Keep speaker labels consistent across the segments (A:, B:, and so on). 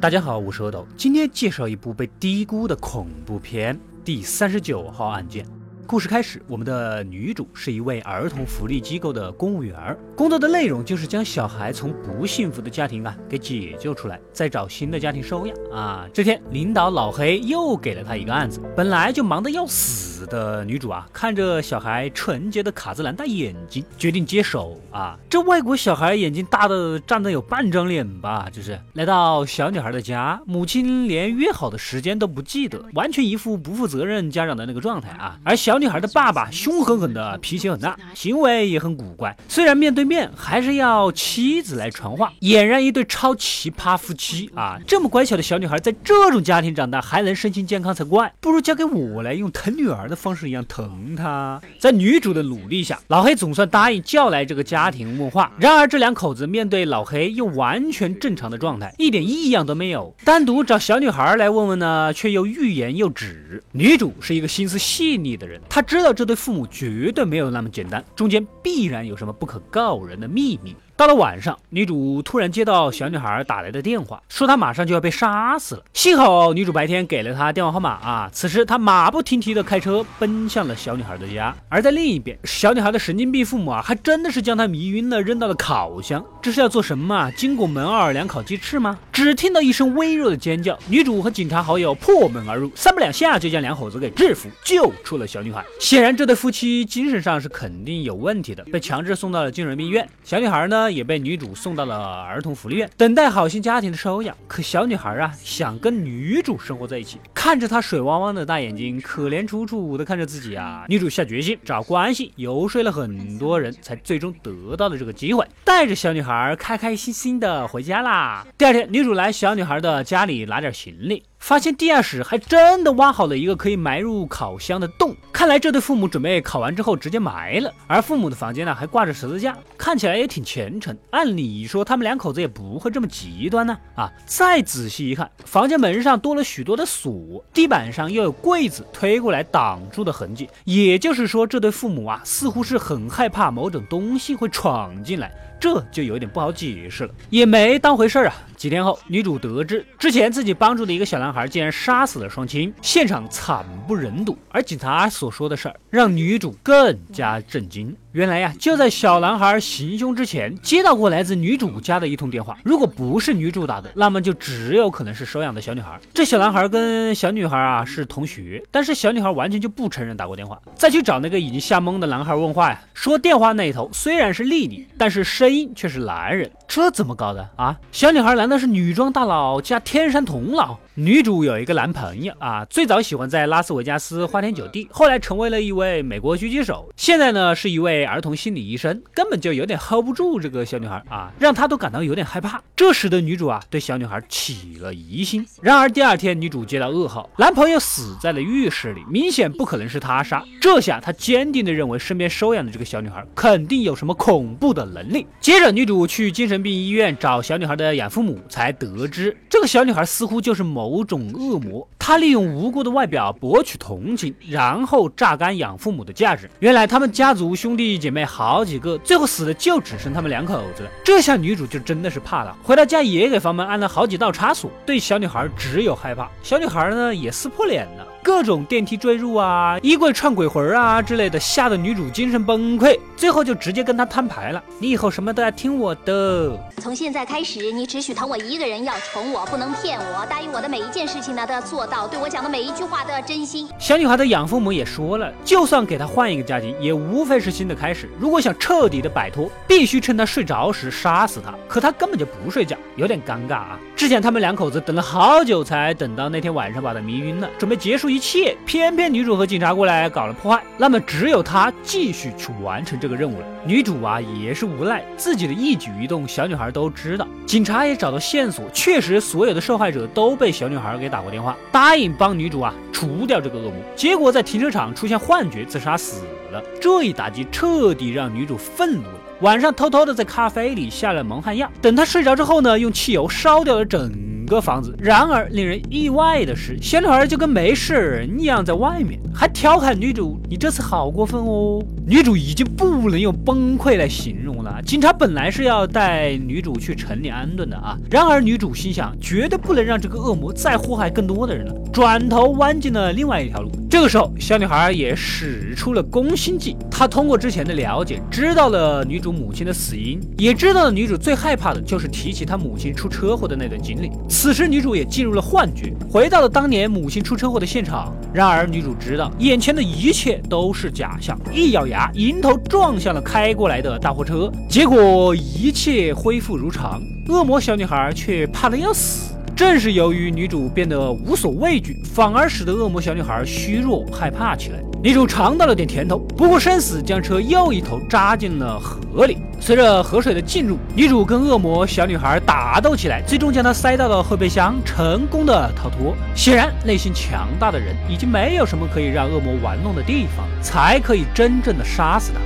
A: 大家好，我是阿斗，今天介绍一部被低估的恐怖片《第三十九号案件》。故事开始，我们的女主是一位儿童福利机构的公务员，工作的内容就是将小孩从不幸福的家庭啊给解救出来，再找新的家庭收养啊。这天，领导老黑又给了她一个案子，本来就忙得要死的女主啊，看着小孩纯洁的卡姿兰大眼睛，决定接手啊。这外国小孩眼睛大的占得有半张脸吧，就是来到小女孩的家，母亲连约好的时间都不记得，完全一副不负责任家长的那个状态啊。而小女孩的爸爸凶狠狠的，脾气很大，行为也很古怪。虽然面对面，还是要妻子来传话，俨然一对超奇葩夫妻啊！这么乖巧的小女孩，在这种家庭长大，还能身心健康才怪。不如交给我来，用疼女儿的方式一样疼她。在女主的努力下，老黑总算答应叫来这个家庭问话。然而这两口子面对老黑又完全正常的状态，一点异样都没有。单独找小女孩来问问呢，却又欲言又止。女主是一个心思细腻的人，他知道。这对父母绝对没有那么简单，中间必然有什么不可告人的秘密。到了晚上，女主突然接到小女孩打来的电话，说她马上就要被杀死了。幸好女主白天给了她电话号码啊，此时她马不停蹄的开车奔向了小女孩的家。而在另一边，小女孩的神经病父母啊，还真的是将她迷晕了，扔到了烤箱。这是要做什么？经过门奥尔良烤鸡翅吗？只听到一声微弱的尖叫，女主和警察好友破门而入，三不两下就将两口子给制服，救出了小女孩。显然这对夫妻精神上是肯定有问题的，被强制送到了精神病院。小女孩呢？也被女主送到了儿童福利院，等待好心家庭的收养。可小女孩啊，想跟女主生活在一起，看着她水汪汪的大眼睛，可怜楚楚的看着自己啊。女主下决心找关系，游说了很多人才最终得到了这个机会，带着小女孩开开心心的回家啦。第二天，女主来小女孩的家里拿点行李。发现地下室还真的挖好了一个可以埋入烤箱的洞，看来这对父母准备烤完之后直接埋了。而父母的房间呢，还挂着十字架，看起来也挺虔诚。按理说他们两口子也不会这么极端呢。啊，再仔细一看，房间门上多了许多的锁，地板上又有柜子推过来挡住的痕迹。也就是说，这对父母啊，似乎是很害怕某种东西会闯进来。这就有点不好解释了，也没当回事儿啊。几天后，女主得知之前自己帮助的一个小男孩竟然杀死了双亲，现场惨不忍睹。而警察所说的事儿让女主更加震惊。原来呀，就在小男孩行凶之前，接到过来自女主家的一通电话。如果不是女主打的，那么就只有可能是收养的小女孩。这小男孩跟小女孩啊是同学，但是小女孩完全就不承认打过电话。再去找那个已经吓懵的男孩问话呀，说电话那一头虽然是丽丽，但是声音却是男人。这怎么搞的啊？小女孩难道是女装大佬加天山童姥？女主有一个男朋友啊，最早喜欢在拉斯维加斯花天酒地，后来成为了一位美国狙击手，现在呢是一位儿童心理医生，根本就有点 hold 不住这个小女孩啊，让她都感到有点害怕。这时的女主啊对小女孩起了疑心。然而第二天，女主接到噩耗，男朋友死在了浴室里，明显不可能是他杀。这下她坚定地认为身边收养的这个小女孩肯定有什么恐怖的能力。接着，女主去精神。病医院找小女孩的养父母，才得知这个小女孩似乎就是某某种恶魔。他利用无辜的外表博取同情，然后榨干养父母的价值。原来他们家族兄弟姐妹好几个，最后死的就只剩他们两口子了。这下女主就真的是怕了，回到家也给房门安了好几道插锁，对小女孩只有害怕。小女孩呢也撕破脸了。各种电梯坠入啊，衣柜串鬼魂啊之类的，吓得女主精神崩溃，最后就直接跟他摊牌了。你以后什么都要听我的。
B: 从现在开始，你只许疼我一个人，要宠我，不能骗我，答应我的每一件事情呢都要做到，对我讲的每一句话都要真心。
A: 小女孩的养父母也说了，就算给她换一个家庭，也无非是新的开始。如果想彻底的摆脱，必须趁她睡着时杀死她。可她根本就不睡觉，有点尴尬啊。之前他们两口子等了好久，才等到那天晚上把她迷晕了，准备结束。一切，偏偏女主和警察过来搞了破坏，那么只有她继续去完成这个任务了。女主啊也是无奈，自己的一举一动小女孩都知道，警察也找到线索，确实所有的受害者都被小女孩给打过电话，答应帮女主啊除掉这个恶魔，结果在停车场出现幻觉自杀死了。这一打击彻底让女主愤怒了，晚上偷偷的在咖啡里下了蒙汗药，等她睡着之后呢，用汽油烧掉了整。个房子。然而令人意外的是，小女孩就跟没事人一样在外面，还调侃女主：“你这次好过分哦。”女主已经不能用崩溃来形容了。警察本来是要带女主去城里安顿的啊，然而女主心想，绝对不能让这个恶魔再祸害更多的人了，转头弯进了另外一条路。这个时候，小女孩也使出了攻心计。她通过之前的了解，知道了女主母亲的死因，也知道了女主最害怕的就是提起她母亲出车祸的那段经历。此时，女主也进入了幻觉，回到了当年母亲出车祸的现场。然而，女主知道眼前的一切都是假象，一咬牙，迎头撞向了开过来的大货车。结果，一切恢复如常，恶魔小女孩却怕得要死。正是由于女主变得无所畏惧，反而使得恶魔小女孩虚弱害怕起来。女主尝到了点甜头，不顾生死，将车又一头扎进了河里。随着河水的进入，女主跟恶魔小女孩打斗起来，最终将她塞到了后备箱，成功的逃脱。显然，内心强大的人已经没有什么可以让恶魔玩弄的地方，才可以真正的杀死他。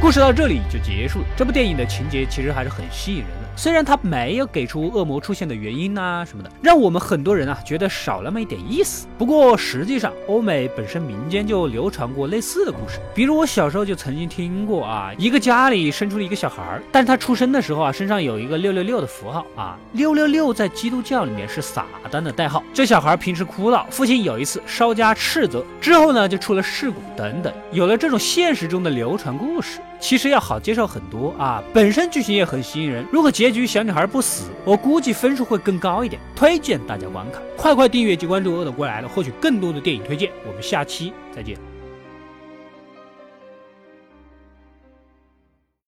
A: 故事到这里就结束了。这部电影的情节其实还是很吸引人的。虽然他没有给出恶魔出现的原因呐什么的，让我们很多人啊觉得少那么一点意思。不过实际上，欧美本身民间就流传过类似的故事，比如我小时候就曾经听过啊，一个家里生出了一个小孩儿，但是他出生的时候啊，身上有一个六六六的符号啊，六六六在基督教里面是撒旦的代号。这小孩平时哭闹，父亲有一次稍加斥责之后呢，就出了事故等等。有了这种现实中的流传故事，其实要好接受很多啊，本身剧情也很吸引人。如果结局小女孩不死，我估计分数会更高一点，推荐大家观看。快快订阅及关注“恶的过来了”，获取更多的电影推荐。我们下期再见。